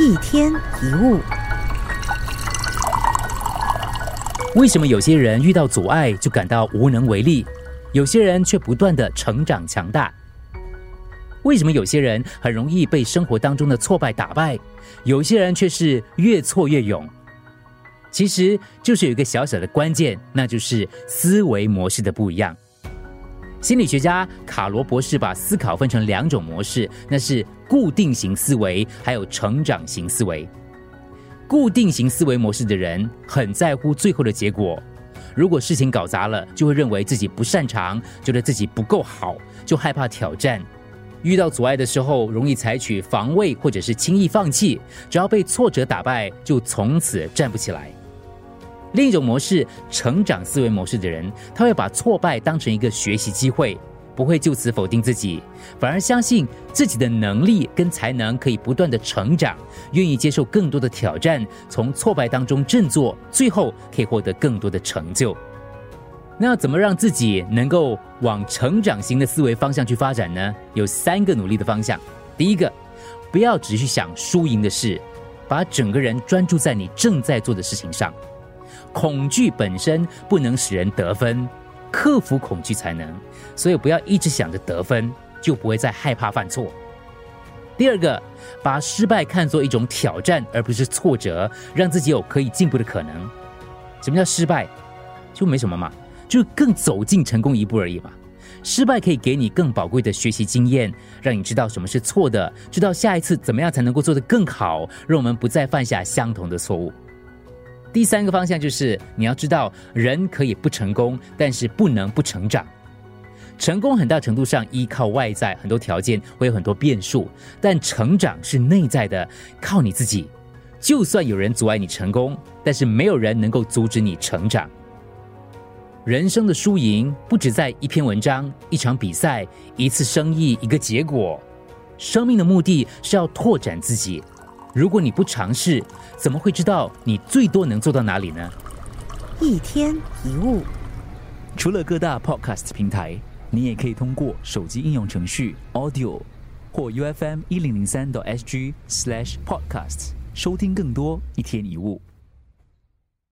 一天一物，为什么有些人遇到阻碍就感到无能为力，有些人却不断的成长强大？为什么有些人很容易被生活当中的挫败打败，有些人却是越挫越勇？其实就是有一个小小的关键，那就是思维模式的不一样。心理学家卡罗博士把思考分成两种模式，那是固定型思维，还有成长型思维。固定型思维模式的人很在乎最后的结果，如果事情搞砸了，就会认为自己不擅长，觉得自己不够好，就害怕挑战。遇到阻碍的时候，容易采取防卫或者是轻易放弃，只要被挫折打败，就从此站不起来。另一种模式，成长思维模式的人，他会把挫败当成一个学习机会，不会就此否定自己，反而相信自己的能力跟才能可以不断的成长，愿意接受更多的挑战，从挫败当中振作，最后可以获得更多的成就。那要怎么让自己能够往成长型的思维方向去发展呢？有三个努力的方向。第一个，不要只去想输赢的事，把整个人专注在你正在做的事情上。恐惧本身不能使人得分，克服恐惧才能。所以不要一直想着得分，就不会再害怕犯错。第二个，把失败看作一种挑战，而不是挫折，让自己有可以进步的可能。什么叫失败？就没什么嘛，就更走近成功一步而已嘛。失败可以给你更宝贵的学习经验，让你知道什么是错的，知道下一次怎么样才能够做得更好，让我们不再犯下相同的错误。第三个方向就是，你要知道，人可以不成功，但是不能不成长。成功很大程度上依靠外在很多条件，会有很多变数，但成长是内在的，靠你自己。就算有人阻碍你成功，但是没有人能够阻止你成长。人生的输赢不止在一篇文章、一场比赛、一次生意、一个结果。生命的目的是要拓展自己。如果你不尝试，怎么会知道你最多能做到哪里呢？一天一物，除了各大 podcast 平台，你也可以通过手机应用程序 Audio 或 UFM 一零零三 SG slash podcasts 收听更多一天一物。